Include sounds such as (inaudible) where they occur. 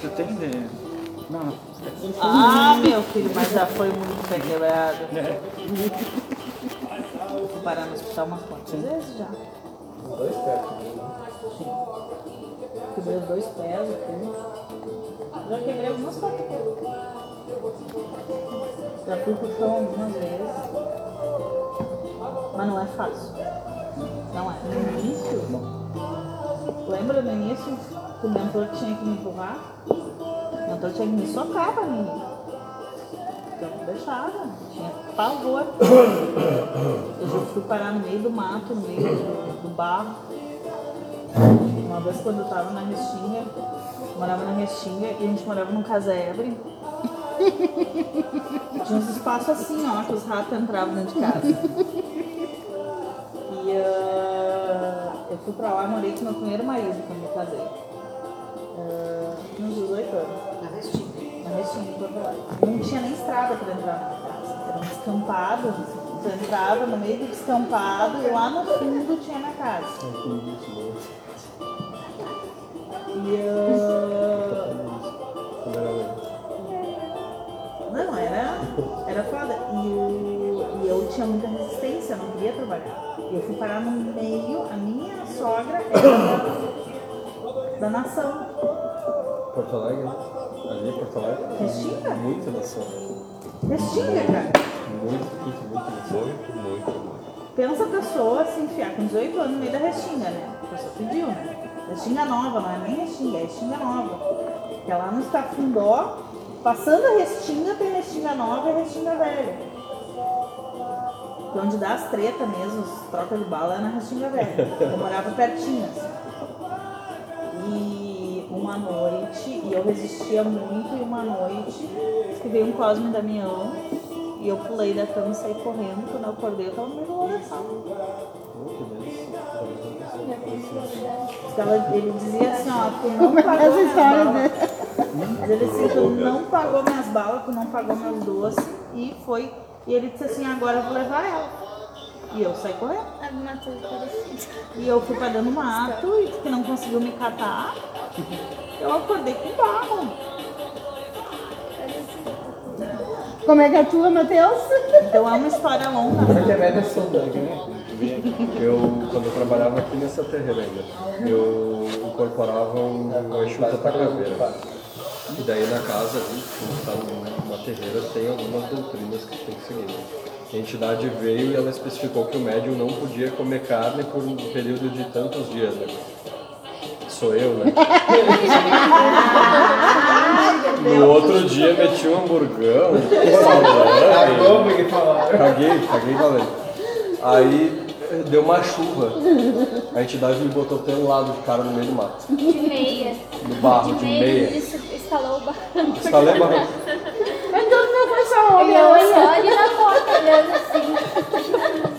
Tu tem de. Não. Ah, meu filho, mas já foi muito pé quebrado. É. Fui parar no hospital umas quantas vezes já. Dois pés. Quebrei os dois pés aqui. Já quebrei algumas coisas. Já fui pro chão algumas vezes. Mas não é fácil. Não é. No início, lembra no início que o mentor tinha que me empurrar? O mentor tinha que me socar pra mim. Eu não deixava, tinha pavor. Eu já fui parar no meio do mato, no meio do, do barro. Uma vez quando eu tava na Restinga, morava na Restinga e a gente morava num casebre. Tinha uns espaços assim, ó, que os ratos entravam dentro de casa. E ah, eu fui pra lá e morei com meu primeiro marido quando eu casei. Tinha uns 18 anos. Na restinga. Na Restinga, em Porto Alegre. Não tinha nem estrada pra entrar na minha casa. Era um descampado. Tu entrava no meio do descampado e lá no fundo tinha minha casa. E ah, Não, era, era foda. E, o- eu tinha muita resistência, eu não queria trabalhar. E eu fui parar no meio, a minha sogra era da, da nação. Porto Alegre? Ali, Porto Alegre? Restinga? Muita nação. Restinga, cara. Muito, muito, muito. Muito, muito, muito. Pensa a pessoa se enfiar com 18 anos no meio da restinga, né? A pessoa pediu, né? Restinga nova, não é nem restinga, é restinga nova. Que é lá no Estafundó, passando a restinga, tem restinga nova e restinga velha. É onde dá as tretas mesmo, as trocas de bala é na restinga velha. Eu morava pertinho, assim. E uma noite, e eu resistia muito, e uma noite, que veio um Cosme Damião, e eu pulei da cama e saí correndo. Quando eu acordei, eu tava no meio do ele dizia assim, ó, tu não pagou Essa minhas balas. Mas ele disse, tu não pagou minhas balas, tu não pagou meus doces. E foi. E ele disse assim, agora eu vou levar ela. E eu saí correndo. E eu fui pra dentro do mato e que não conseguiu me catar. Eu acordei com barro. Como é que é a tua, Matheus? Então é uma história longa. Como é que é saudável, né? Eu, quando eu trabalhava aqui nessa terreira ainda, eu incorporava um, uma enxuta pra caveira. E daí na casa ali, está numa terreira, tem algumas doutrinas que tem que seguir. né? A entidade veio e ela especificou que o médium não podia comer carne por um período de tantos dias, né? Sou eu, né? (laughs) No outro dia meti um hamburgão, salame. Caguei, caguei valendo. Aí deu uma chuva. A entidade me botou pelo lado de cara no meio do mato. De meia. No barro, de meia. meia. Ele instalou